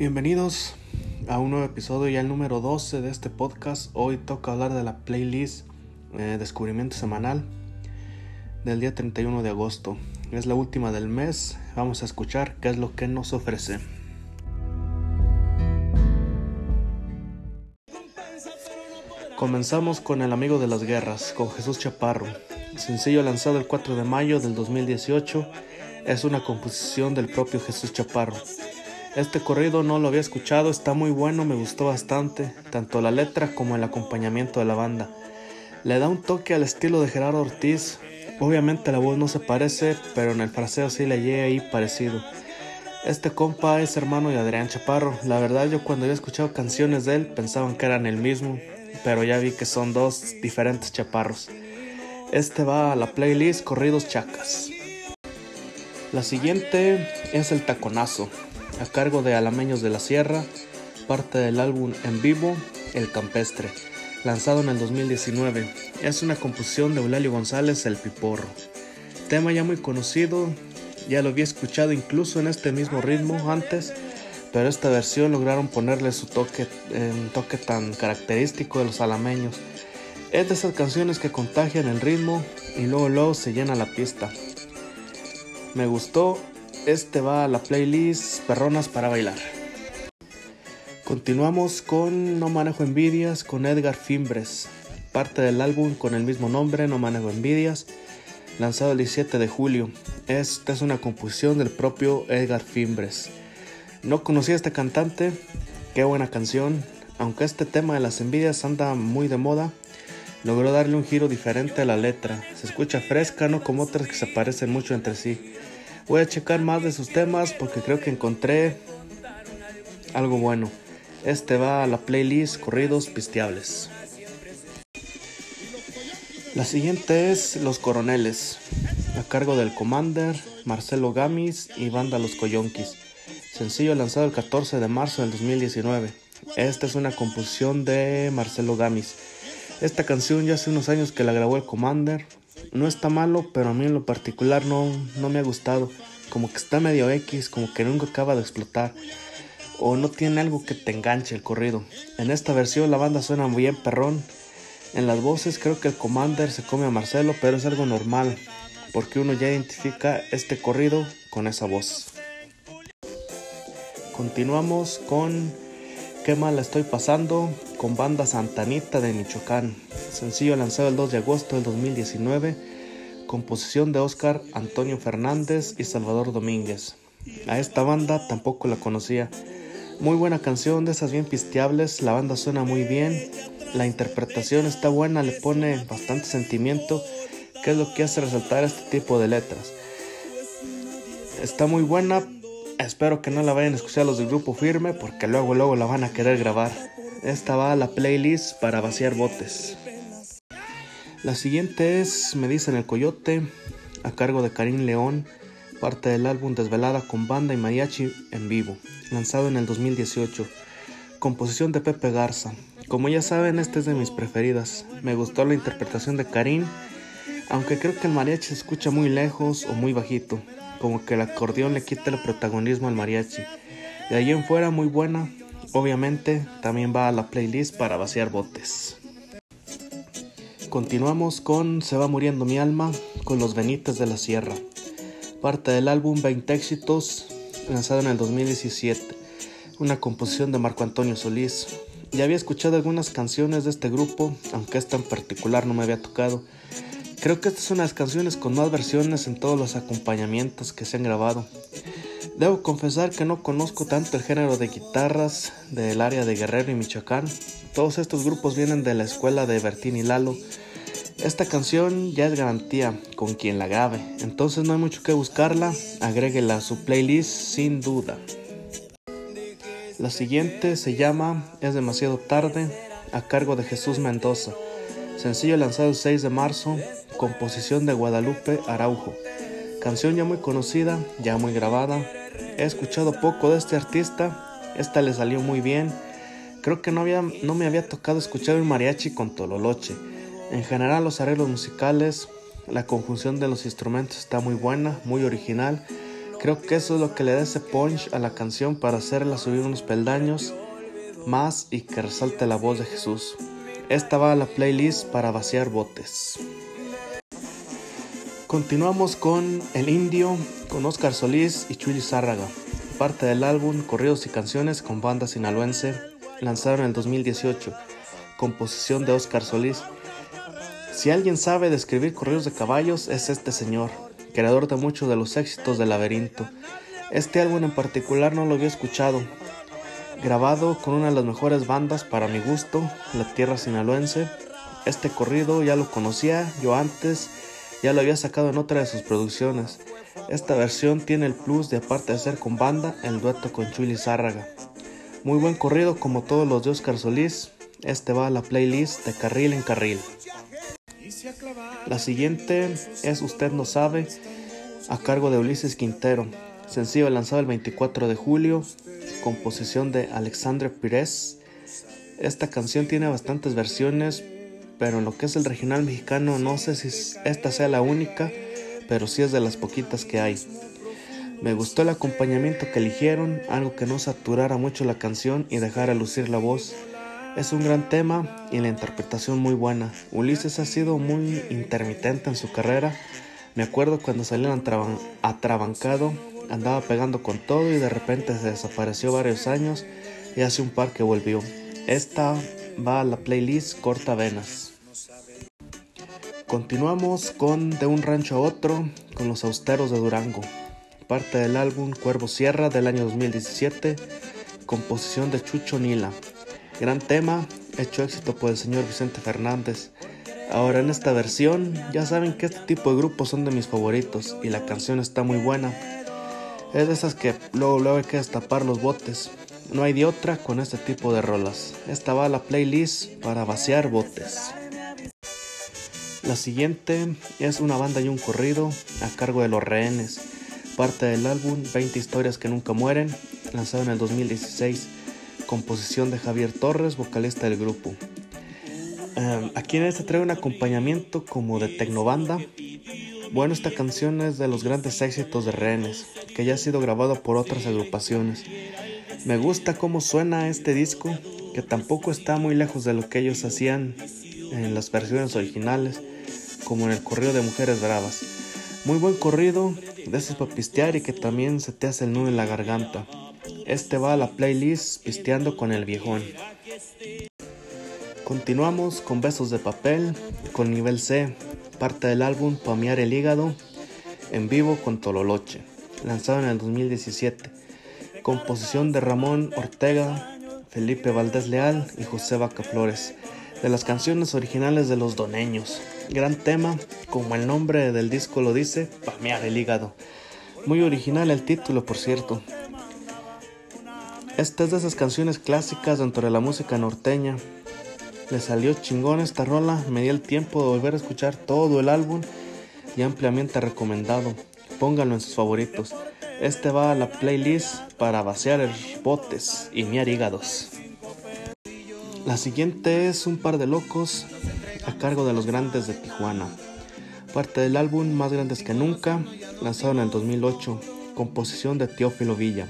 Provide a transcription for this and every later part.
Bienvenidos a un nuevo episodio, ya el número 12 de este podcast. Hoy toca hablar de la playlist eh, Descubrimiento Semanal del día 31 de agosto. Es la última del mes. Vamos a escuchar qué es lo que nos ofrece. Comenzamos con El amigo de las guerras, con Jesús Chaparro. Sencillo lanzado el 4 de mayo del 2018, es una composición del propio Jesús Chaparro. Este corrido no lo había escuchado, está muy bueno, me gustó bastante, tanto la letra como el acompañamiento de la banda. Le da un toque al estilo de Gerardo Ortiz, obviamente la voz no se parece, pero en el fraseo sí le llega ahí parecido. Este compa es hermano de Adrián Chaparro, la verdad yo cuando había escuchado canciones de él pensaban que eran el mismo, pero ya vi que son dos diferentes chaparros. Este va a la playlist Corridos Chacas. La siguiente es El Taconazo, a cargo de Alameños de la Sierra, parte del álbum en vivo El Campestre, lanzado en el 2019. Es una composición de Eulalio González El Piporro. Tema ya muy conocido, ya lo había escuchado incluso en este mismo ritmo antes, pero esta versión lograron ponerle su toque, un toque tan característico de los alameños. Es de esas canciones que contagian el ritmo y luego luego se llena la pista. Me gustó, este va a la playlist Perronas para bailar. Continuamos con No manejo envidias con Edgar Fimbres, parte del álbum con el mismo nombre, No manejo envidias, lanzado el 17 de julio. Esta es una composición del propio Edgar Fimbres. No conocía a este cantante, qué buena canción. Aunque este tema de las envidias anda muy de moda, logró darle un giro diferente a la letra. Se escucha fresca, no como otras que se parecen mucho entre sí. Voy a checar más de sus temas porque creo que encontré algo bueno. Este va a la playlist Corridos Pisteables. La siguiente es Los Coroneles, a cargo del Commander, Marcelo Gamis y Banda Los Coyonquis sencillo lanzado el 14 de marzo del 2019. Esta es una composición de Marcelo Gamis. Esta canción ya hace unos años que la grabó el Commander. No está malo, pero a mí en lo particular no, no me ha gustado. Como que está medio X, como que nunca acaba de explotar. O no tiene algo que te enganche el corrido. En esta versión la banda suena bien perrón. En las voces creo que el Commander se come a Marcelo, pero es algo normal. Porque uno ya identifica este corrido con esa voz. Continuamos con Qué mal estoy pasando con banda Santanita de Michoacán. Sencillo lanzado el 2 de agosto del 2019. Composición de Oscar Antonio Fernández y Salvador Domínguez. A esta banda tampoco la conocía. Muy buena canción, de esas bien pisteables. La banda suena muy bien. La interpretación está buena, le pone bastante sentimiento, que es lo que hace resaltar este tipo de letras. Está muy buena, Espero que no la vayan a escuchar los del grupo firme porque luego luego la van a querer grabar. Esta va a la playlist para vaciar botes. La siguiente es Me dicen el coyote a cargo de Karim León, parte del álbum Desvelada con banda y mariachi en vivo, lanzado en el 2018. Composición de Pepe Garza. Como ya saben, esta es de mis preferidas. Me gustó la interpretación de Karim, aunque creo que el mariachi se escucha muy lejos o muy bajito como que el acordeón le quita el protagonismo al mariachi. De ahí en fuera muy buena, obviamente también va a la playlist para vaciar botes. Continuamos con Se va muriendo mi alma con los Benites de la Sierra, parte del álbum 20 éxitos lanzado en el 2017, una composición de Marco Antonio Solís. Ya había escuchado algunas canciones de este grupo, aunque esta en particular no me había tocado. Creo que esta es una de las canciones con más versiones en todos los acompañamientos que se han grabado. Debo confesar que no conozco tanto el género de guitarras del área de Guerrero y Michoacán. Todos estos grupos vienen de la escuela de Bertín y Lalo. Esta canción ya es garantía con quien la grabe, entonces no hay mucho que buscarla, agréguela a su playlist sin duda. La siguiente se llama Es demasiado tarde, a cargo de Jesús Mendoza. Sencillo lanzado el 6 de marzo, composición de Guadalupe Araujo. Canción ya muy conocida, ya muy grabada. He escuchado poco de este artista, esta le salió muy bien. Creo que no, había, no me había tocado escuchar un mariachi con tololoche. En general los arreglos musicales, la conjunción de los instrumentos está muy buena, muy original. Creo que eso es lo que le da ese punch a la canción para hacerla subir unos peldaños más y que resalte la voz de Jesús. Esta va a la playlist para vaciar botes. Continuamos con El Indio, con Oscar Solís y Chuy Zárraga, parte del álbum Corridos y Canciones con banda sinaloense, lanzado en el 2018, composición de Oscar Solís. Si alguien sabe describir corridos de caballos, es este señor, creador de muchos de los éxitos del laberinto. Este álbum en particular no lo había escuchado, grabado con una de las mejores bandas para mi gusto, La Tierra Sinaloense. Este corrido ya lo conocía yo antes ya lo había sacado en otra de sus producciones. Esta versión tiene el plus de aparte de ser con banda, el dueto con Chuy Zárraga. Muy buen corrido como todos los de Oscar Solís. Este va a la playlist de Carril en Carril. La siguiente es Usted no sabe, a cargo de Ulises Quintero. Sencillo lanzado el 24 de julio, composición de Alexandre Pires. Esta canción tiene bastantes versiones, pero en lo que es el regional mexicano no sé si esta sea la única, pero sí es de las poquitas que hay. Me gustó el acompañamiento que eligieron, algo que no saturara mucho la canción y dejara lucir la voz. Es un gran tema y la interpretación muy buena. Ulises ha sido muy intermitente en su carrera. Me acuerdo cuando salió atrabancado, andaba pegando con todo y de repente se desapareció varios años y hace un par que volvió. Esta va a la playlist Corta Venas. Continuamos con De un rancho a otro con los austeros de Durango, parte del álbum Cuervo Sierra del año 2017, composición de Chucho Nila. Gran tema, hecho éxito por el señor Vicente Fernández. Ahora en esta versión ya saben que este tipo de grupos son de mis favoritos y la canción está muy buena. Es de esas que luego, luego hay que destapar los botes. No hay de otra con este tipo de rolas. Esta va a la playlist para vaciar botes. La siguiente es una banda y un corrido a cargo de los rehenes, parte del álbum 20 historias que nunca mueren, lanzado en el 2016, composición de Javier Torres, vocalista del grupo. Em, aquí en este trae un acompañamiento como de tecnobanda. Bueno, esta canción es de los grandes éxitos de Rehenes, que ya ha sido grabado por otras agrupaciones. Me gusta cómo suena este disco, que tampoco está muy lejos de lo que ellos hacían en las versiones originales como en el corrido de Mujeres Bravas. Muy buen corrido, de para pistear y que también se te hace el nudo en la garganta. Este va a la playlist Pisteando con el Viejón. Continuamos con Besos de Papel, con nivel C, parte del álbum Pamear el Hígado, en vivo con Tololoche, lanzado en el 2017. Composición de Ramón Ortega, Felipe Valdés Leal y José Vaca Flores, de las canciones originales de los doneños. Gran tema, como el nombre del disco lo dice, pamear el hígado. Muy original el título, por cierto. Esta es de esas canciones clásicas dentro de la música norteña. Le salió chingón esta rola, me di el tiempo de volver a escuchar todo el álbum y ampliamente recomendado. Pónganlo en sus favoritos. Este va a la playlist para vaciar botes y miar hígados. La siguiente es Un par de locos a cargo de los grandes de Tijuana. Parte del álbum Más Grandes que Nunca, lanzado en el 2008, composición de Teófilo Villa.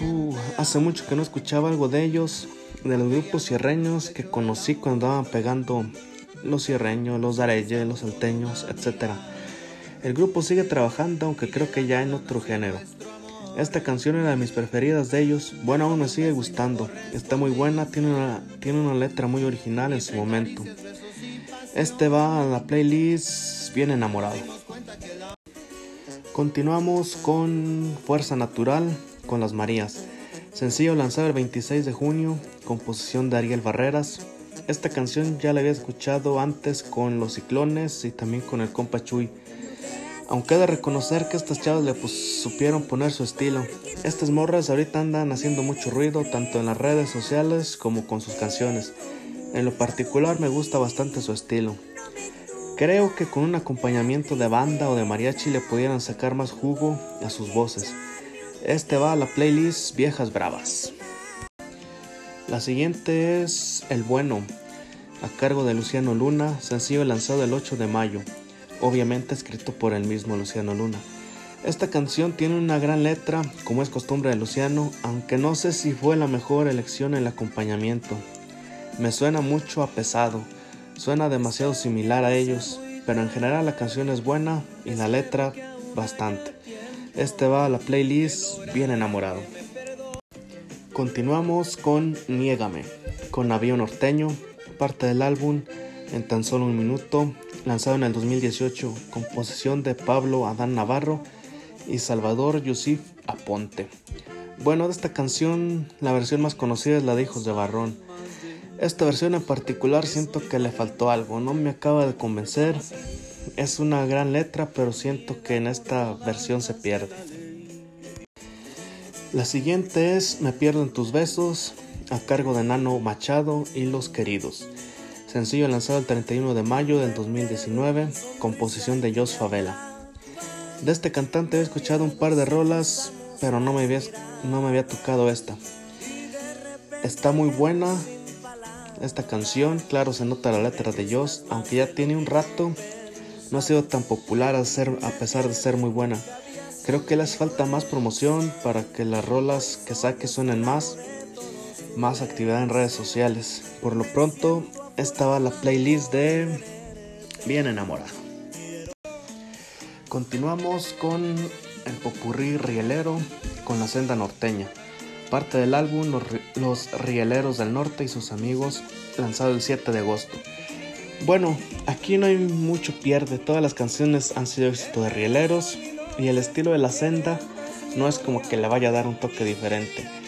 Uh, hace mucho que no escuchaba algo de ellos, de los grupos cierreños que conocí cuando andaban pegando los cierreños, los dareyes, los salteños, etc. El grupo sigue trabajando, aunque creo que ya en otro género. Esta canción era de mis preferidas de ellos. Bueno, aún me sigue gustando. Está muy buena, tiene una, tiene una letra muy original en su momento. Este va a la playlist Bien enamorado. Continuamos con Fuerza Natural con las Marías. Sencillo lanzado el 26 de junio, composición de Ariel Barreras. Esta canción ya la había escuchado antes con Los Ciclones y también con el compa Chuy. Aunque he de reconocer que estas chavas le supieron poner su estilo. Estas morras ahorita andan haciendo mucho ruido tanto en las redes sociales como con sus canciones. En lo particular me gusta bastante su estilo. Creo que con un acompañamiento de banda o de mariachi le pudieran sacar más jugo a sus voces. Este va a la playlist Viejas Bravas. La siguiente es El Bueno, a cargo de Luciano Luna, sencillo lanzado el 8 de mayo obviamente escrito por el mismo Luciano Luna. Esta canción tiene una gran letra, como es costumbre de Luciano, aunque no sé si fue la mejor elección en el acompañamiento. Me suena mucho a pesado, suena demasiado similar a ellos, pero en general la canción es buena y la letra bastante. Este va a la playlist Bien enamorado. Continuamos con Niégame, con Navío Norteño, parte del álbum En tan solo un minuto, lanzado en el 2018, composición de Pablo Adán Navarro y Salvador Yusif Aponte. Bueno, de esta canción, la versión más conocida es la de Hijos de Barrón. Esta versión en particular siento que le faltó algo, no me acaba de convencer. Es una gran letra, pero siento que en esta versión se pierde. La siguiente es Me pierdo en tus besos, a cargo de Nano Machado y Los Queridos. Sencillo lanzado el 31 de mayo del 2019, composición de Jos Favela. De este cantante he escuchado un par de rolas, pero no me había, no me había tocado esta. Está muy buena esta canción, claro se nota la letra de Joss, aunque ya tiene un rato, no ha sido tan popular a, a pesar de ser muy buena. Creo que le hace falta más promoción para que las rolas que saque suenen más, más actividad en redes sociales. Por lo pronto, esta va la playlist de Bien enamorado. Continuamos con el popurrí rielero con la senda norteña, parte del álbum Los, Rieleros del Norte y sus amigos, lanzado el 7 de agosto. Bueno, aquí no hay mucho pierde, todas las canciones han sido éxito de rieleros y el estilo de la senda no es como que le vaya a dar un toque diferente.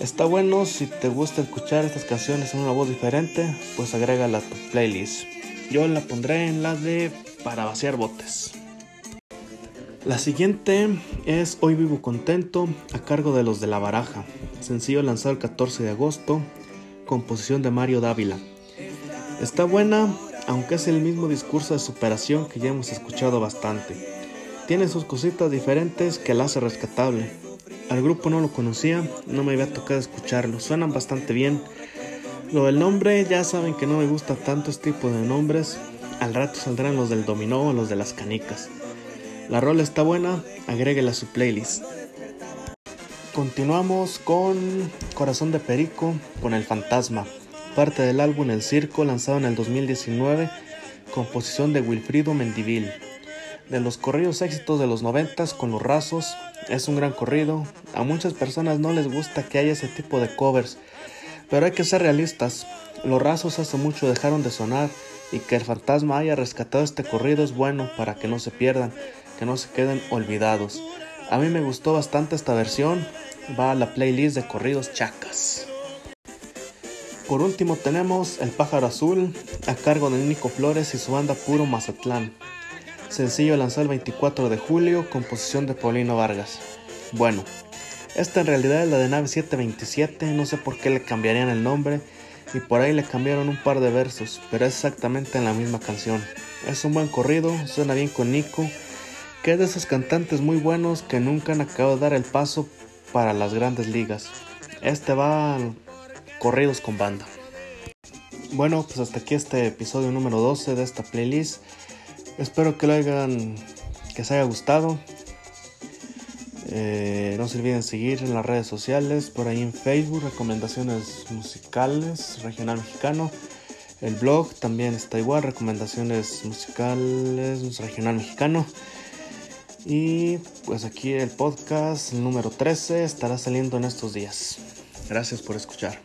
Está bueno si te gusta escuchar estas canciones en una voz diferente, pues agrégala a tu playlist. Yo la pondré en la de para vaciar botes. La siguiente es Hoy Vivo Contento a cargo de los de la Baraja, sencillo lanzado el 14 de agosto, composición de Mario Dávila. Está buena, aunque es el mismo discurso de superación que ya hemos escuchado bastante. Tiene sus cositas diferentes que la hace rescatable. Al grupo no lo conocía, no me había tocado escucharlo, suenan bastante bien. Lo del nombre, ya saben que no me gusta tanto este tipo de nombres. Al rato saldrán los del dominó o los de las canicas. La rola está buena, agréguela a su playlist. Continuamos con Corazón de Perico, con El Fantasma, parte del álbum El Circo lanzado en el 2019, composición de Wilfrido Mendivil. De los corridos éxitos de los noventas con los rasos, es un gran corrido. A muchas personas no les gusta que haya ese tipo de covers, pero hay que ser realistas. Los rasos hace mucho dejaron de sonar y que el fantasma haya rescatado este corrido es bueno para que no se pierdan que no se queden olvidados. A mí me gustó bastante esta versión, va a la playlist de corridos chacas. Por último tenemos El pájaro azul a cargo de Nico Flores y su banda Puro Mazatlán. Sencillo lanzado el 24 de julio, composición de Paulino Vargas. Bueno, esta en realidad es la de nave 727, no sé por qué le cambiarían el nombre y por ahí le cambiaron un par de versos, pero es exactamente en la misma canción. Es un buen corrido, suena bien con Nico que es de esos cantantes muy buenos que nunca han acabado de dar el paso para las grandes ligas. Este va corridos con banda. Bueno, pues hasta aquí este episodio número 12 de esta playlist. Espero que lo hayan, que les haya gustado. Eh, no se olviden seguir en las redes sociales, por ahí en Facebook, recomendaciones musicales, regional mexicano. El blog también está igual, recomendaciones musicales, regional mexicano. Y pues aquí el podcast número 13 estará saliendo en estos días. Gracias por escuchar.